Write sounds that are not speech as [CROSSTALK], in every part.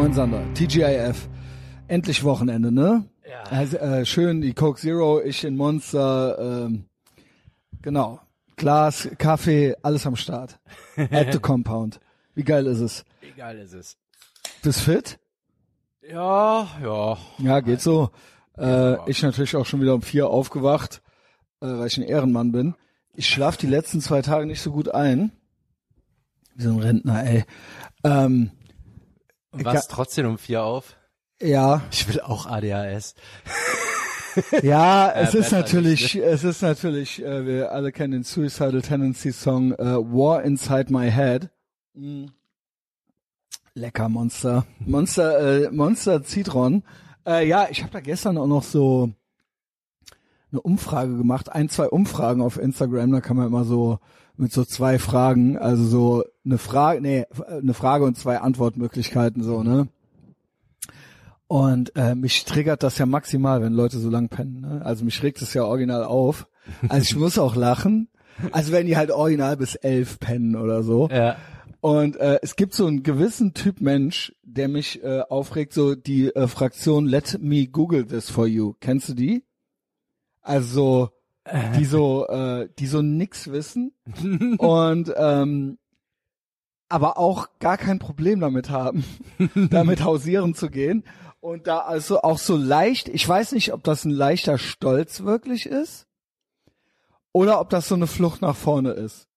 Moin Sander, TGIF. Endlich Wochenende, ne? Ja. Also, äh, schön, die Coke Zero, ich in Monster, ähm, genau. Glas, Kaffee, alles am Start. [LAUGHS] At the Compound. Wie geil ist es? Wie geil ist es? Bist fit? Ja, ja. Ja, geht so. Äh, ich natürlich auch schon wieder um vier aufgewacht, äh, weil ich ein Ehrenmann bin. Ich schlaf die letzten zwei Tage nicht so gut ein. Wie so ein Rentner, ey. Ähm, Und was trotzdem um vier auf? ja, Ich will auch ADHS. [LAUGHS] ja, es ist natürlich, nicht, es ist natürlich, äh, wir alle kennen den Suicidal Tendency Song äh, War Inside My Head. Mm. Lecker Monster, Monster, äh, Monster Citron. Äh, ja, ich habe da gestern auch noch so eine Umfrage gemacht, ein, zwei Umfragen auf Instagram, da kann man immer so mit so zwei Fragen, also so eine Frage, nee, eine Frage und zwei Antwortmöglichkeiten so, ne? Und äh, mich triggert das ja maximal, wenn Leute so lang pennen. Ne? Also mich regt es ja original auf. Also ich muss auch lachen. Also wenn die halt original bis elf pennen oder so. Ja. Und äh, es gibt so einen gewissen Typ Mensch, der mich äh, aufregt, so die äh, Fraktion Let me Google this for you. Kennst du die? Also die so, äh, die so nix wissen und ähm, aber auch gar kein Problem damit haben, [LAUGHS] damit hausieren zu gehen. Und da also auch so leicht, ich weiß nicht, ob das ein leichter Stolz wirklich ist oder ob das so eine Flucht nach vorne ist.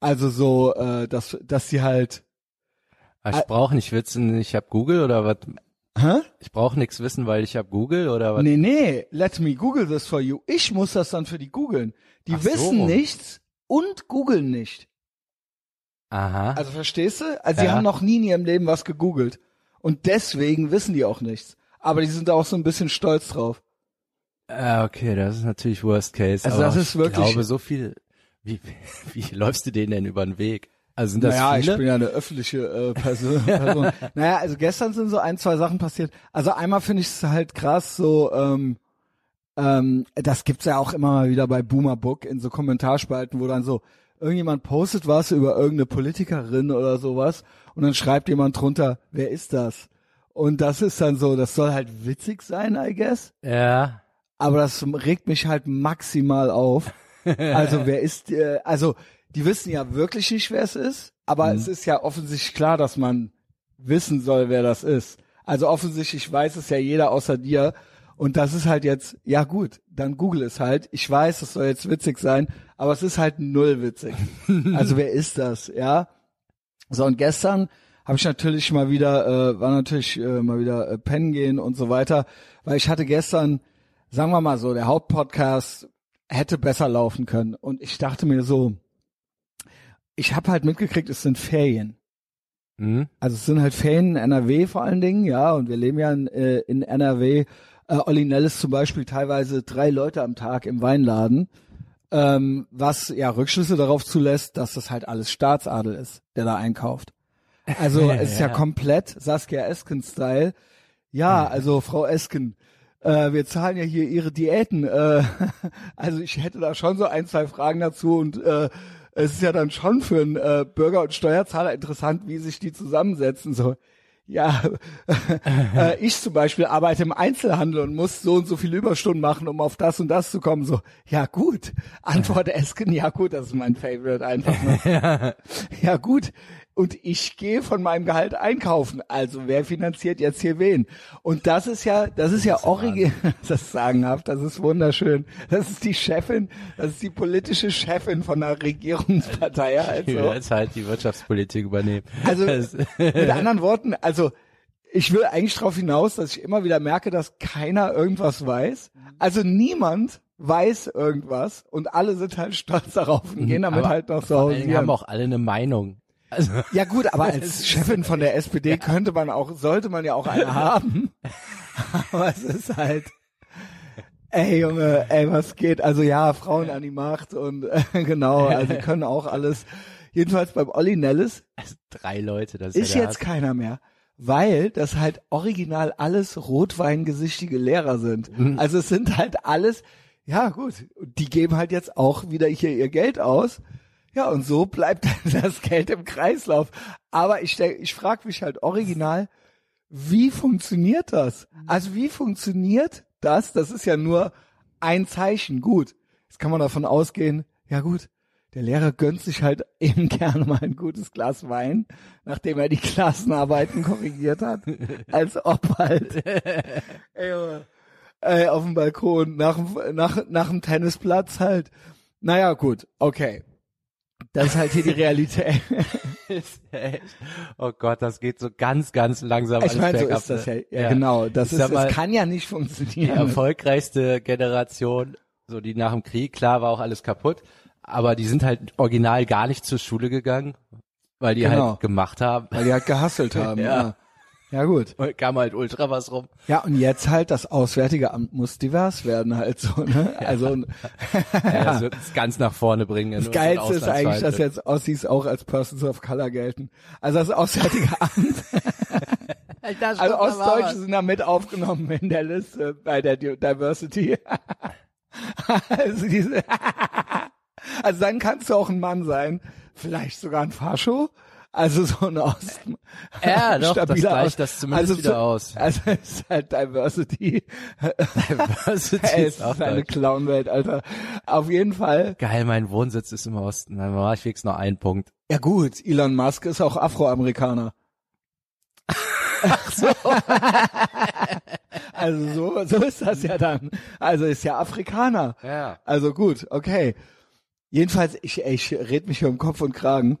Also so, äh, dass, dass sie halt, Aber ich brauche nicht wissen, ich habe Google oder was? Hä? Ich brauche nichts wissen, weil ich habe Google oder was? Nee, nee, let me Google this for you. Ich muss das dann für die googeln. Die Ach so wissen rum. nichts und googeln nicht. Aha. Also verstehst du? Also sie Ja. haben noch nie in ihrem Leben was gegoogelt. Und deswegen wissen die auch nichts. Aber die sind da auch so ein bisschen stolz drauf. Ah, okay, das ist natürlich Worst Case. Also aber das ist wirklich- Ich glaube, so viel. Wie, [LAUGHS] wie läufst du denen denn über den Weg? Also sind das naja, viele? ich bin ja eine öffentliche äh, Person. [LAUGHS] Person. naja, also gestern sind so ein, zwei Sachen passiert. Also einmal finde ich es halt krass, so, ähm, ähm, das gibt's ja auch immer mal wieder bei Boomerbook in so Kommentarspalten, wo dann so irgendjemand postet was über irgendeine Politikerin oder sowas und dann schreibt jemand drunter, wer ist das? Und das ist dann so, das soll halt witzig sein, I guess. ja. aber das regt mich halt maximal auf. [LAUGHS] Also wer ist, äh, also die wissen ja wirklich nicht, wer es ist, aber es ist ja offensichtlich klar, dass man wissen soll, wer das ist. Also offensichtlich weiß es ja jeder außer dir. Und das ist halt jetzt, ja gut, dann google es halt. Ich weiß, es soll jetzt witzig sein, aber es ist halt null witzig. [LAUGHS] Also wer ist das, ja? So, und gestern habe ich natürlich mal wieder, äh, war natürlich äh, mal wieder äh, pennen gehen und so weiter, weil ich hatte gestern, sagen wir mal so, der Hauptpodcast hätte besser laufen können. Und ich dachte mir so, ich habe halt mitgekriegt, es sind Ferien. Hm? Also es sind halt Ferien in NRW vor allen Dingen, ja, und wir leben ja in, äh, in NRW. Äh, Olli Nellis zum Beispiel teilweise drei Leute am Tag im Weinladen, ähm, was ja Rückschlüsse darauf zulässt, dass das halt alles Staatsadel ist, der da einkauft. Also [LAUGHS] es ist ja Ja. komplett Saskia Esken-Style. Ja, also Frau Esken, äh, wir zahlen ja hier Ihre Diäten. Äh, [LAUGHS] also ich hätte da schon so ein, zwei Fragen dazu und äh, es ist ja dann schon für einen äh, Bürger und Steuerzahler interessant, wie sich die zusammensetzen. So, ja, [LAUGHS] äh, ich zum Beispiel arbeite im Einzelhandel und muss so und so viele Überstunden machen, um auf das und das zu kommen. So, ja gut, Antwort Esken, ja gut, das ist mein Favorite einfach. Ne? [LAUGHS] ja gut. Und ich gehe von meinem Gehalt einkaufen. Also wer finanziert jetzt hier wen? Und das ist ja, das ist ja original, [LAUGHS] das ist sagenhaft, das ist wunderschön. Das ist die Chefin, das ist die politische Chefin von einer Regierungspartei. Also, jetzt halt die Wirtschaftspolitik übernehmen. Also- mit anderen Worten, also ich will eigentlich darauf hinaus, dass ich immer wieder merke, dass keiner irgendwas weiß. Also niemand weiß irgendwas und alle sind halt stolz darauf und gehen damit aber halt noch so Dingen hausieren. haben auch alle eine Meinung. Also, [LAUGHS] Ja gut, aber als [LAUGHS] Chefin von der SPD könnte man auch, sollte man ja auch eine [LAUGHS] haben. Aber es ist halt, ey Junge, ey, was geht? Also ja, Frauen an die Macht und äh, genau, also können auch alles. Jedenfalls beim Olli Nellis also drei Leute, das ist ist, ja jetzt keiner mehr, weil das halt original alles rotweingesichtige Lehrer sind. Also es sind halt alles, ja gut, die geben halt jetzt auch wieder hier ihr Geld aus. Ja, und so bleibt [LAUGHS] das Geld im Kreislauf. Aber ich, ich frage mich halt original, wie funktioniert das? Also wie funktioniert das? Das ist ja nur ein Zeichen. Gut, jetzt kann man davon ausgehen, ja gut, der Lehrer gönnt sich halt [LAUGHS] eben gerne mal ein gutes Glas Wein, nachdem er die Klassenarbeiten korrigiert hat, [LAUGHS] als ob halt ey, ey, auf dem Balkon nach, nach, nach dem Tennisplatz halt. Naja, gut, okay. Das ist halt hier die Realität. [LAUGHS] Oh Gott, das geht so ganz, ganz langsam Ich meine, so ist das ja. ne? Ja, genau. Das ist, mal, das kann ja nicht die funktionieren. erfolgreichste Generation, so die nach dem Krieg, klar war auch alles kaputt, aber die sind halt original gar nicht zur Schule gegangen, weil die Genau. halt gemacht haben. Weil die halt gehasselt [LAUGHS] haben. Ja. ja. Ja, gut. Und kam halt ultra was rum. Ja, und jetzt halt das Auswärtige Amt muss divers werden halt so, ne? Also [LAUGHS] Ja, das wird es ganz nach vorne bringen. das Geilste ist eigentlich, dass jetzt Aussies auch als Persons of Color gelten. Also das Auswärtige [LAUGHS] Amt, also Ostdeutsche sind da mit aufgenommen in der Liste bei der Di- Diversity. [LAUGHS] also diese, also dann kannst du auch ein Mann sein, vielleicht sogar ein Fascho. Also so ein Ost, Ja, doch, das stabiler gleicht Ost- das zumindest also wieder so- aus. Also es ist halt Diversity. Diversity [LAUGHS] Ey, ist es auch ist eine. Clownwelt, Alter. Auf jeden Fall. Geil, mein Wohnsitz ist im Osten. Dann war ich wenigstens noch einen Punkt. Ja gut, Elon Musk ist auch Afroamerikaner. [LAUGHS] also so, so ist das ja dann. Also ist ja Afrikaner. Ja. Also gut, okay. Jedenfalls, ich, ich red mich hier um Kopf und Kragen.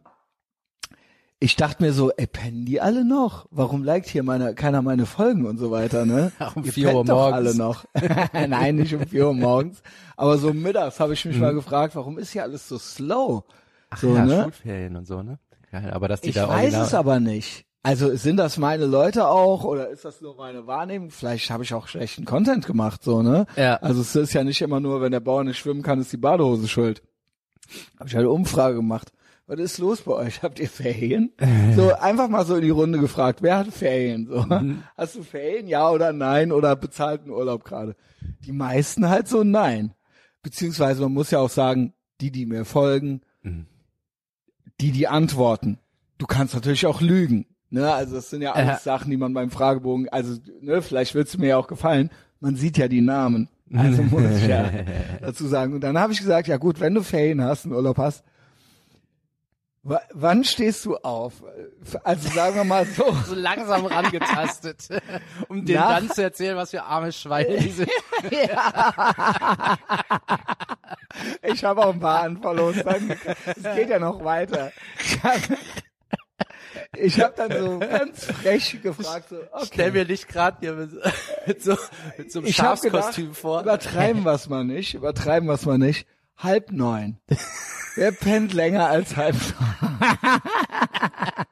Ich dachte mir so, ey, pennen die alle noch? Warum liked hier meine, keiner meine Folgen und so weiter, ne? [LAUGHS] Um Ihr 4 Uhr morgens. alle noch. [LAUGHS] Nein, nicht um 4 Uhr morgens. Aber so mittags habe ich mich Mhm. mal gefragt, warum ist hier alles so slow? Ach so, ja, ne? Schulferien und so, ne? Geil, aber dass die Ich da weiß es aber nicht. Also sind das meine Leute auch oder ist das nur meine Wahrnehmung? Vielleicht habe ich auch schlechten Content gemacht, so, ne? Ja. Also es ist ja nicht immer nur, wenn der Bauer nicht schwimmen kann, ist die Badehose schuld. Habe ich halt eine Umfrage gemacht. Was ist los bei euch? Habt ihr Ferien? [LAUGHS] So einfach mal so in die Runde gefragt, wer hat Ferien? So, Mhm. hast du Ferien? Ja oder nein? Oder bezahlten Urlaub gerade? Die meisten halt so nein. Beziehungsweise man muss ja auch sagen, die, die mir folgen, Mhm. die, die antworten. Du kannst natürlich auch lügen. Ne? Also das sind ja alles Ja. Sachen, die man beim Fragebogen, also ne, vielleicht wird's mir ja auch gefallen, man sieht ja die Namen. Also muss ich ja [LAUGHS] dazu sagen. Und dann habe ich gesagt, ja gut, wenn du Ferien hast, einen Urlaub hast, wa- wann stehst du auf? Also sagen wir mal so. so langsam rangetastet, [LAUGHS] um Nach- dann zu erzählen, was für arme Schweine die sind. [LAUGHS] Ich habe auch ein paar Unfollows. Dann, es geht ja noch weiter. Ich habe dann so ganz frech gefragt, so, okay. Stell mir dich gerade hier mit, mit, so, mit so einem Schafskostüm vor. übertreiben wir's mal nicht, übertreiben wir's mal nicht. Halb neun. [LAUGHS] Wer pennt länger als halb neun? [LAUGHS]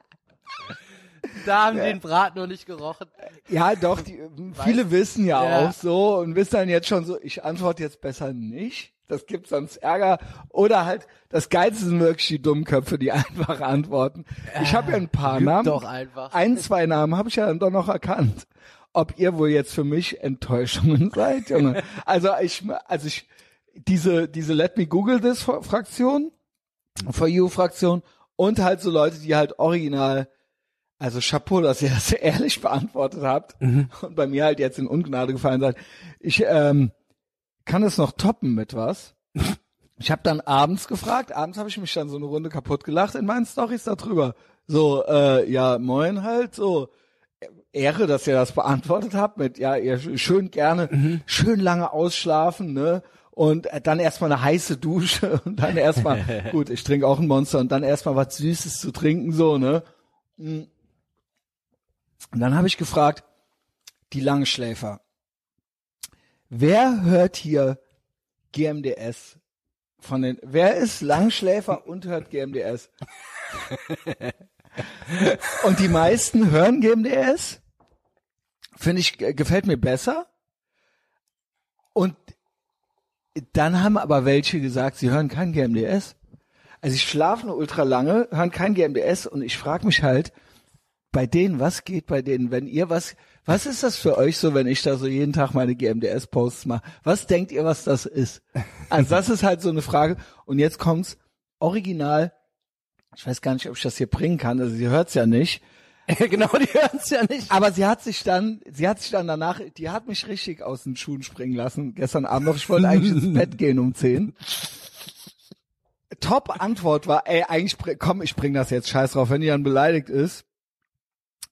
Da haben die den Brat noch nicht gerochen. Ja, doch, die, viele wissen ja, Ja. auch so und wissen dann jetzt schon so, ich antworte jetzt besser nicht. Das gibt sonst Ärger. Oder halt, das Geilste sind wirklich die Dummköpfe, die [LAUGHS] einfach antworten. Ich habe ja ein paar Lüg Namen. doch einfach. Ein, zwei Namen habe ich ja dann doch noch erkannt. Ob ihr wohl jetzt für mich Enttäuschungen seid, Junge. Also ich, also ich, diese, diese Let Me Google This Fraktion, For You Fraktion und halt so Leute, die halt original, also Chapeau, dass ihr [LAUGHS] das ehrlich beantwortet habt und bei mir halt jetzt in Ungnade gefallen seid. Ich ähm, kann es noch toppen mit was. [LAUGHS] Ich habe dann abends gefragt, abends habe ich mich dann so eine Runde kaputt gelacht in meinen Stories darüber. So, äh, ja, moin halt, so. Ehre, dass ihr das beantwortet habt mit, ja, ihr sch- schön gerne, schön lange ausschlafen, ne? Und äh, dann erstmal eine heiße Dusche [LAUGHS] und dann erstmal, [LAUGHS] gut, ich trinke auch ein Monster und dann erstmal was Süßes zu trinken, so, ne? Mm. Und dann habe ich gefragt, die Langschläfer. Wer hört hier GMDS? Von den, wer ist Langschläfer [LAUGHS] und hört GMDS? und die meisten hören GMDS. Finde ich, äh, gefällt mir besser. Und dann haben aber welche gesagt, sie hören kein GMDS. Also ich schlafe nur ultra lange, hören kein GMDS und ich frage mich halt, bei denen, was geht bei denen, wenn ihr was, was ist das für euch so, wenn ich da so jeden Tag meine GMDS-Posts mache? Was denkt ihr, was das ist? Also das ist halt so eine Frage. Und jetzt kommt's original. Ich weiß gar nicht, ob ich das hier bringen kann. Also sie hört's ja nicht. [LAUGHS] genau, die hören's ja nicht. Aber sie hat sich dann, sie hat sich dann danach, die hat mich richtig aus den Schuhen springen lassen. Gestern Abend noch, ich wollte eigentlich ins Bett gehen um 10. Top-Antwort war, ey, eigentlich, komm, ich bring das jetzt, scheiß drauf, wenn die dann beleidigt ist.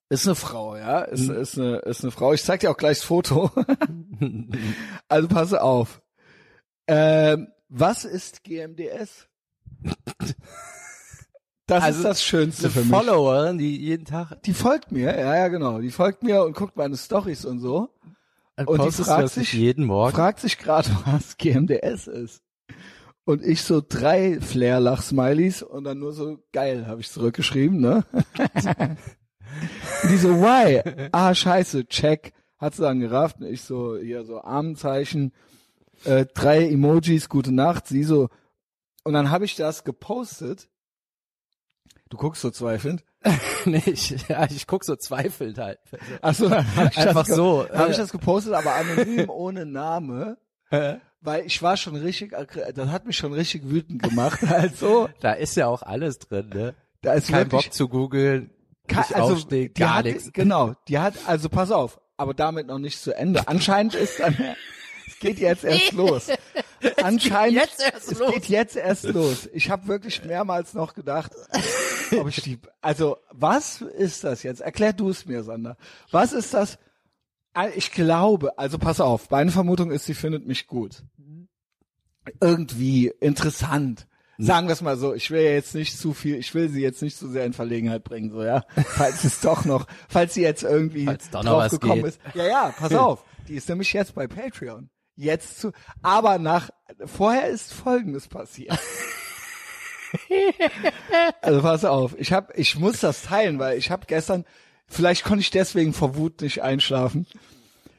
Ist eine Frau, ja, ist, ist eine, ist eine Frau. Ich zeig dir auch gleich das Foto. [LAUGHS] also passe auf. Ähm, was ist GMDS? [LAUGHS] Das Also, ist das Schönste für mich. Followerin, die jeden Tag Die folgt mir, ja, ja, genau. Die folgt mir und guckt meine Stories und so. Und die fragt sich- jeden Morgen. Fragt sich gerade, [LAUGHS] was GMDS ist. Und ich so drei Flair-Lach-Smileys und dann nur so, geil, habe ich zurückgeschrieben, ne? [LAUGHS] Die so, why? Ah, scheiße, check. Hat sie dann gerafft. Und ich so, hier so Armenzeichen, äh, drei Emojis, gute Nacht. Sie so, und dann habe ich das gepostet. Du guckst so zweifelnd. [LAUGHS] nee, ich, ja, ich guck so zweifelnd halt. Ach so, [LAUGHS] dann hab ich Einfach so, Habe ich das gepostet, aber anonym [LAUGHS] ohne Name, weil ich war schon richtig, das hat mich schon richtig wütend gemacht. Also, Da ist ja auch alles drin, ne? da ist Kein wirklich Bock zu googeln, nicht also, aufstehen, die gar hat, nichts. Genau, die hat, also pass auf, aber damit noch nicht zu Ende. Anscheinend ist dann, es geht jetzt erst los. Anscheinend, jetzt erst es los. geht jetzt erst los. Ich habe wirklich mehrmals noch gedacht, [LAUGHS] ob ich die, also was ist das jetzt? Erklär du es mir, Sander. Was ist das? Ich glaube, also pass auf, meine Vermutung ist, sie findet mich gut. Irgendwie interessant. Sagen wir es mal so, ich will ja jetzt nicht zu viel, ich will sie jetzt nicht zu sehr in Verlegenheit bringen, so ja. [LAUGHS] Falls es doch noch, falls sie jetzt irgendwie drauf gekommen geht. ist. Ja, ja, pass [LAUGHS] auf. Die ist nämlich jetzt bei Patreon. Jetzt zu, aber nach, vorher ist Folgendes passiert. [LAUGHS] Also pass auf, ich hab, ich muss das teilen, weil ich habe gestern, vielleicht konnte ich deswegen vor Wut nicht einschlafen.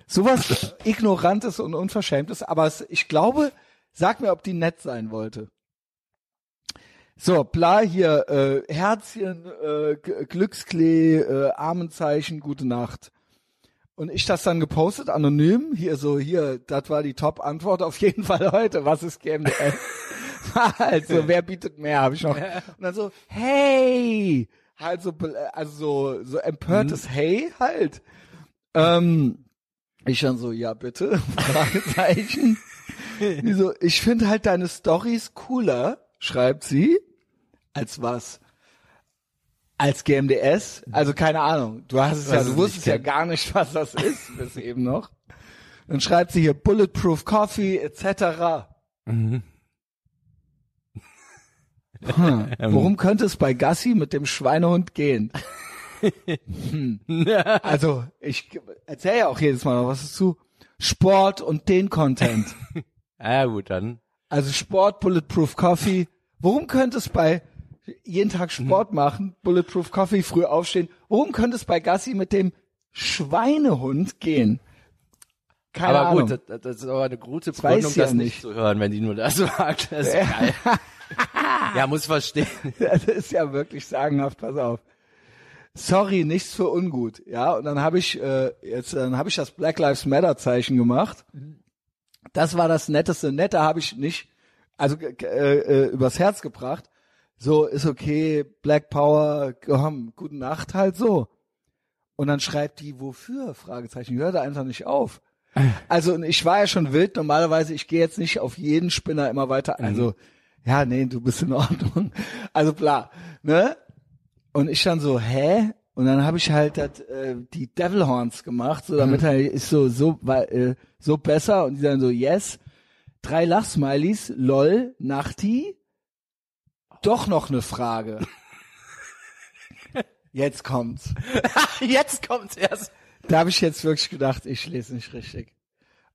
Sowas [LAUGHS] Ignorantes und Unverschämtes, aber es, ich glaube, sag mir, ob die nett sein wollte. So, bla hier, äh, Herzchen, äh, Glücksklee, äh, Armenzeichen, gute Nacht. Und ich das dann gepostet, anonym, hier so, hier, das war die Top-Antwort auf jeden Fall heute, was ist GMDS? [LAUGHS] [LAUGHS] also, wer bietet mehr, habe ich noch. Und dann so, hey, halt so, also so, so empörtes Hey halt. Ähm, ich dann so, ja bitte, [LAUGHS] Fragezeichen. Die so, ich finde halt deine Stories cooler, schreibt sie, als was? Als GMDS? Also keine Ahnung. Du hast es Was ja, du wusstest ja gar nicht, [LAUGHS] was das ist, bis eben noch. Dann schreibt sie hier Bulletproof Coffee etc. Mhm. Hm. Worum könnte es bei Gassi mit dem Schweinehund gehen? hm. Also, ich erzähle ja auch jedes Mal noch was dazu. Sport und den Content. Ja [LAUGHS] gut, dann. Also Sport, Bulletproof Coffee. Worum könnte es bei jeden Tag Sport machen, Bulletproof Coffee, früh aufstehen, worum könnte es bei Gassi mit dem Schweinehund gehen? Keine aber Ahnung. gut, das, das ist aber eine gute Begründung, sie ja das nicht zu hören, wenn die nur das [LAUGHS] sagt. Das ist geil. [LAUGHS] ja, muss verstehen. [LAUGHS] Das ist ja wirklich sagenhaft, pass auf. Sorry, nichts für ungut, ja. Und dann habe ich äh, jetzt, dann habe ich das Black Lives Matter Zeichen gemacht. Das war das Netteste. Netter habe ich nicht, also äh, äh, übers Herz gebracht. So ist okay, Black Power, komm, gute Nacht halt so. Und dann schreibt die wofür? Fragezeichen. Hör da einfach nicht auf. [LAUGHS] Also ich war ja schon wild. Normalerweise, ich gehe jetzt nicht auf jeden Spinner immer weiter. Also ja, nee, du bist in Ordnung. Also bla, ne? Und ich dann so, hä? Und dann habe ich halt dat, äh, die Devil Horns gemacht, so damit er ist so so weil, äh, so besser und die dann so yes, drei Lachsmileys, lol, Nachti. Doch noch eine Frage. [LAUGHS] Jetzt kommt's. [LAUGHS] Jetzt kommt's erst. Da habe ich jetzt wirklich gedacht, ich lese nicht richtig.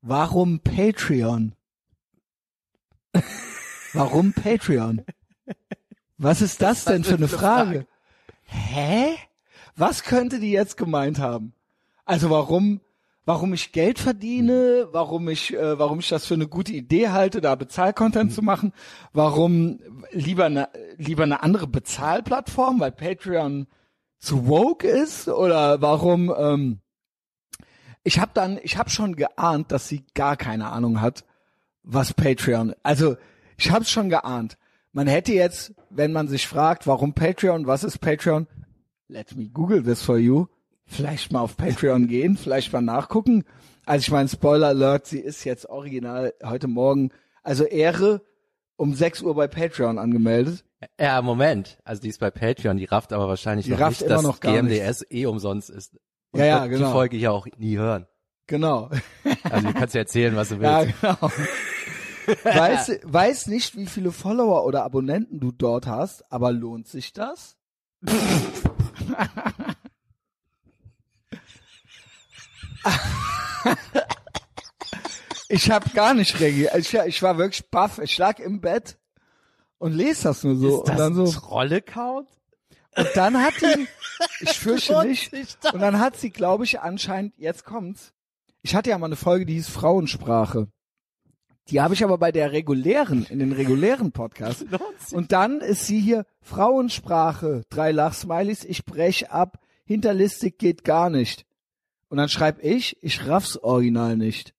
Warum Patreon? [LAUGHS] Warum Patreon? Was ist das denn für eine Frage? Hä? Was könnte die jetzt gemeint haben? Also warum, warum ich Geld verdiene, warum ich, äh, warum ich das für eine gute Idee halte, da Bezahlcontent zu machen, warum lieber eine, lieber eine andere Bezahlplattform, weil Patreon zu woke ist oder warum, ähm, ich habe dann, ich habe schon geahnt, dass sie gar keine Ahnung hat, was Patreon. Also ich habe es schon geahnt. Man hätte jetzt, wenn man sich fragt, warum Patreon, was ist Patreon, let me Google this for you. Vielleicht mal auf Patreon gehen, vielleicht mal nachgucken. Also ich meine, Spoiler Alert, sie ist jetzt original heute Morgen, also Ehre, um 6 Uhr bei Patreon angemeldet. Ja, Moment. Also die ist bei Patreon, die rafft aber wahrscheinlich Die noch rafft nicht, immer dass noch gar GMDS eh umsonst ist. Und Ja, ja, genau. Die Folge hier auch nie hören. Genau. Also du kannst ja erzählen, was du [LAUGHS] Ja, willst. genau. [LAUGHS] weiß, weiß nicht, wie viele Follower oder Abonnenten du dort hast, aber lohnt sich das? ich habe gar nicht reagiert. Ich, ich war wirklich baff. Ich lag im Bett und lese das nur so. ist das und dann so. ein Troll-Account? Und dann hat die, [LAUGHS] ich fürchte nicht, und dann hat sie, glaube ich, anscheinend, jetzt kommt's. Ich hatte ja mal eine Folge, die hieß Frauensprache. Die habe ich aber bei der regulären, in den regulären Podcast. [LAUGHS] Und dann ist sie hier Frauensprache, drei Lachsmileys, ich brech ab, hinterlistig geht gar nicht. Und dann schreib ich, ich raff's original nicht.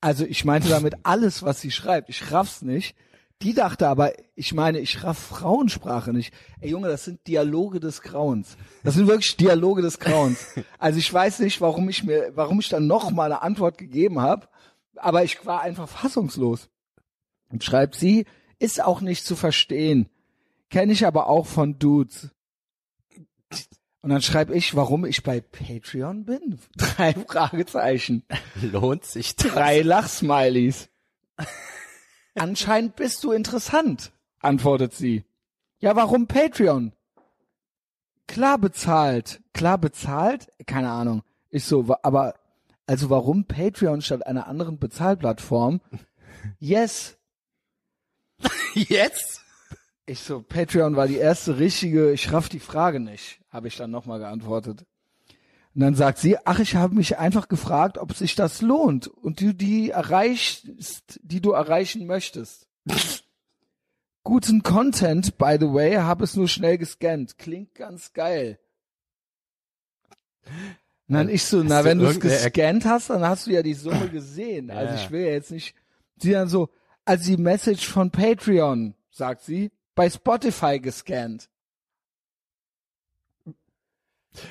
Also ich meinte damit alles, was sie schreibt. Ich raff's nicht. Die dachte aber, ich meine, ich raff Frauensprache nicht. Ey Junge, das sind Dialoge des Grauens. Das sind wirklich Dialoge des Grauens. [LAUGHS] Also ich weiß nicht, warum ich mir, warum ich dann noch mal eine Antwort gegeben habe, aber ich war einfach fassungslos. Und schreibt sie, ist auch nicht zu verstehen. Kenne ich aber auch von Dudes. Und dann schreibe ich, warum ich bei Patreon bin. [LAUGHS] Drei Fragezeichen. Lohnt sich das? Drei Lachsmilies. Anscheinend bist du interessant, antwortet sie. Ja, warum Patreon? Klar bezahlt. Klar bezahlt? Keine Ahnung. Ich so, aber, also warum Patreon statt einer anderen Bezahlplattform? Yes. Jetzt? Ich so, Patreon war die erste richtige, ich raff die Frage nicht, habe ich dann nochmal geantwortet. Und dann sagt sie, ach, ich habe mich einfach gefragt, ob sich das lohnt und du die erreichst, die du erreichen möchtest. Guten Content, by the way, habe es nur schnell gescannt. Klingt ganz geil. Und dann ich so, na, wenn du es gescannt hast, dann hast du ja die Summe gesehen. Also ich will ja jetzt nicht, sie dann so, also die Message von Patreon, sagt sie, bei Spotify gescannt.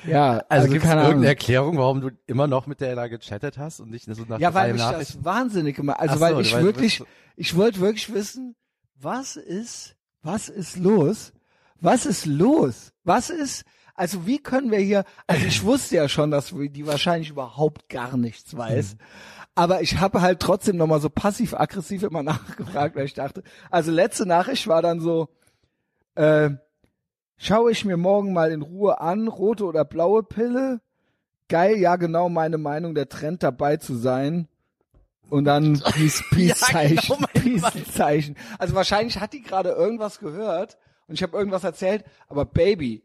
Ja, Also, also, gibt es keine irgendeine Ahnung. Erklärung, warum du immer noch mit der da gechattet hast und nicht so nach Ja, weil mich das wahnsinnig gemacht, also so, weil ich wirklich, ich wollte wirklich wissen, was ist, was ist los? Was ist los? Was ist, also wie können wir hier, also ich wusste ja schon, dass die wahrscheinlich überhaupt gar nichts weiß. Hm. Aber ich habe halt trotzdem nochmal so passiv-aggressiv immer [LAUGHS] nachgefragt, weil ich dachte, also letzte Nachricht war dann so, äh, schaue ich mir morgen mal in Ruhe an, rote oder blaue Pille. Geil, ja genau meine Meinung, der Trend dabei zu sein. Und dann [LAUGHS] Peace, Peace Zeichen, genau meine Peace Zeichen. Also wahrscheinlich hat die gerade irgendwas gehört und ich habe irgendwas erzählt, aber Baby,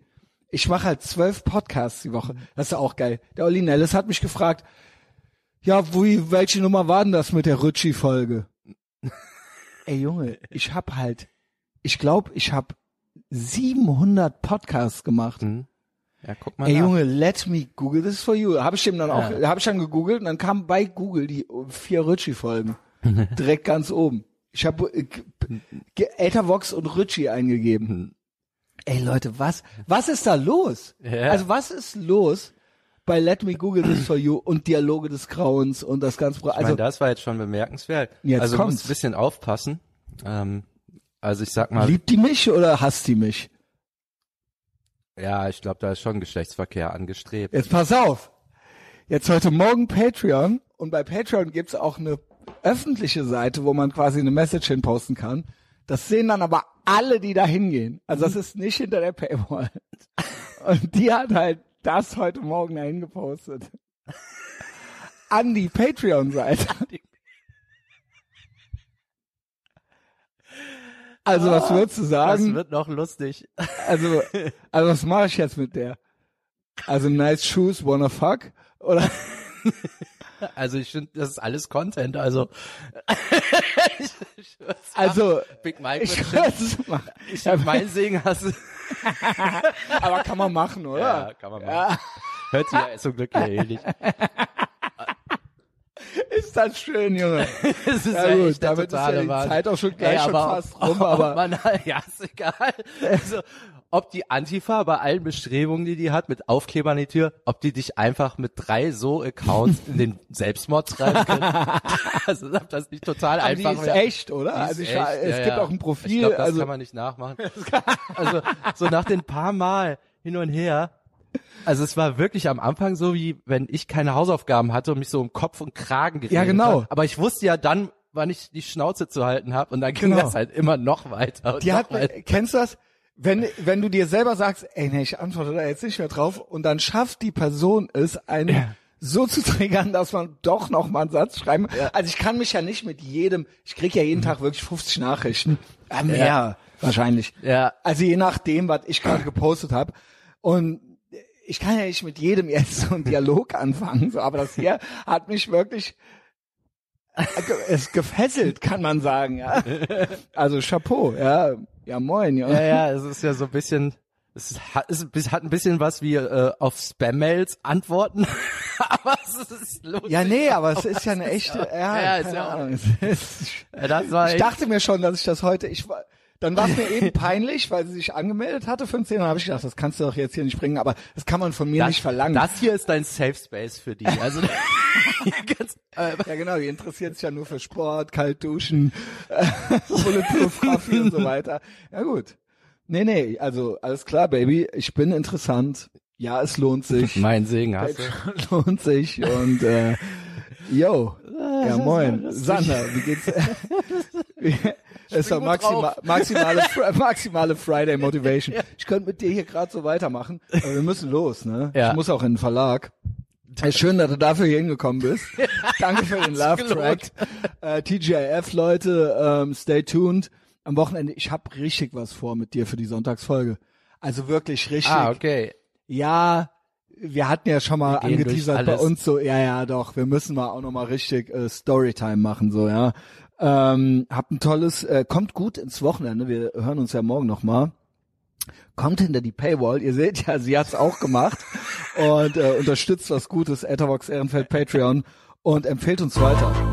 ich mache halt zwölf Podcasts die Woche. Das ist auch geil. Der Olli Nellis hat mich gefragt, ja, wie, welche Nummer war denn das mit der Ritchie-Folge? [LAUGHS] Ey Junge, ich hab halt, ich glaube, ich hab 700 Podcasts gemacht. Hm. Ja, guck mal Ey nach. Junge, let me Google this for you. Habe ich dem dann auch, Ja. habe ich dann gegoogelt und dann kam bei Google die vier Ritchie-Folgen [LAUGHS] direkt ganz oben. Ich habe äh, Ethervox und Ritchie eingegeben. Ey Leute, was, was ist da los? Ja. Also was ist los bei Let Me Google This for You und Dialoge des Grauens und das ganze, Pro- Ich also meine, das war jetzt schon bemerkenswert. Jetzt also du kommt's. musst ein bisschen aufpassen. Ähm, also ich sag mal, liebt die mich oder hasst die mich? ja, ich glaube, da ist schon Geschlechtsverkehr angestrebt. Jetzt pass auf. Jetzt heute Morgen Patreon und bei Patreon gibt's auch eine öffentliche Seite, wo man quasi eine Message hinposten kann. Das sehen dann aber alle, die da hingehen. Also das ist nicht hinter der Paywall. [LAUGHS] Und die hat halt das heute Morgen dahin gepostet. An die Patreon-Seite. Also was würdest du Das sagen? wird noch lustig. Also, [LAUGHS] also was mache ich jetzt mit der? Also nice shoes, wanna fuck? Oder? [LAUGHS] Also ich finde, das ist alles Content. Also ich, [LAUGHS] ich Also. Big Mike ich es ich hab mein Segen hast. [LAUGHS] Aber kann man machen, oder? Ja, kann man machen. Hört sich ja zum Glück ja ähnlich. [LAUGHS] Ist das schön, Junge. Das ist Ja ja gut, damit ist ja die. Zeit auch schon gleich Ey, schon aber, fast rum, oh, aber Man, ja, ist egal. Also, ob die Antifa bei allen Bestrebungen, die die hat, mit Aufklebern an die Tür, ob die dich einfach mit drei so Accounts in den Selbstmord schreiben können. [LAUGHS] also ob das nicht total Aber einfach die ist echt, oder? Ist also ich, echt, war- es ja, gibt ja. auch ein Profil, Ich glaube, das also kann man nicht nachmachen. [LAUGHS] also so nach den paar Mal hin und her. Also es war wirklich am Anfang so, wie wenn ich keine Hausaufgaben hatte und mich so um Kopf und Kragen geredet Ja, genau. habe. Aber ich wusste ja dann, wann ich die Schnauze zu halten habe und dann ging Genau. das halt immer noch weiter. Die hat, weiter. kennst du das? Wenn, wenn du dir selber sagst, ey, nee, ich antworte da jetzt nicht mehr drauf und dann schafft die Person es, einen so zu triggern, dass man doch noch mal einen Satz schreiben. Also ich kann mich ja nicht mit jedem, ich krieg ja jeden Mhm. Tag wirklich 50 Nachrichten. Ja, mehr wahrscheinlich. Ja. Also je nachdem, was ich gerade gepostet habe. Und ich kann ja nicht mit jedem jetzt so einen Dialog [LAUGHS] anfangen, so, aber das hier hat mich wirklich es gefesselt, kann man sagen, ja. Also Chapeau, ja. Ja, moin, ja. Ja, ja, es ist ja so ein bisschen, es hat, es hat ein bisschen was wie äh, auf Spam-Mails antworten, [LAUGHS] aber es ist lustig. Ja, nee, aber es ist ja eine [LAUGHS] echte, ja, Ja, ja Ahnung. Ist- [LAUGHS] Ja, das war Ich dachte mir schon, dass ich das heute, ich war, dann war es mir eben peinlich, weil sie sich angemeldet hatte für den 10, dann habe ich gedacht, das kannst du doch jetzt hier nicht bringen, aber das kann man von mir das, nicht verlangen. das hier ist dein Safe Space für die. Also [LAUGHS] äh, ja, genau, die interessiert sich ja nur für Sport, kalt duschen, äh, [LAUGHS] Bulletproof Coffee und so weiter. Ja, gut. Nee, nee, also alles klar, Baby, ich bin interessant. Ja, es lohnt sich. [LAUGHS] mein Segen hast du. Lohnt sich und äh, yo, ja moin, Sander, wie geht's? Wie- ist doch gut maxima, maximale, [LAUGHS] maximale Friday Motivation. Ich könnte mit dir hier gerade so weitermachen, aber wir müssen los, ne? Ja. Ich muss auch in den Verlag. Ja, schön, dass du dafür hier hingekommen bist. [LAUGHS] Danke für den Love Track. Äh, TGIF Leute, ähm, stay tuned. Am Wochenende, ich hab richtig was vor mit dir für die Sonntagsfolge. Also wirklich richtig. Ah, okay. Ja, wir hatten ja schon mal angeteasert bei uns so, ja, ja, doch, wir müssen mal auch noch mal richtig äh, Storytime machen, so, ja. Ähm, habt ein tolles, äh, kommt gut ins Wochenende, wir hören uns ja morgen noch mal. Kommt hinter die Paywall, ihr seht ja, sie hat's auch gemacht. [LAUGHS] Und äh, unterstützt was Gutes, Etherbox Ehrenfeld Patreon. Und empfehlt uns weiter.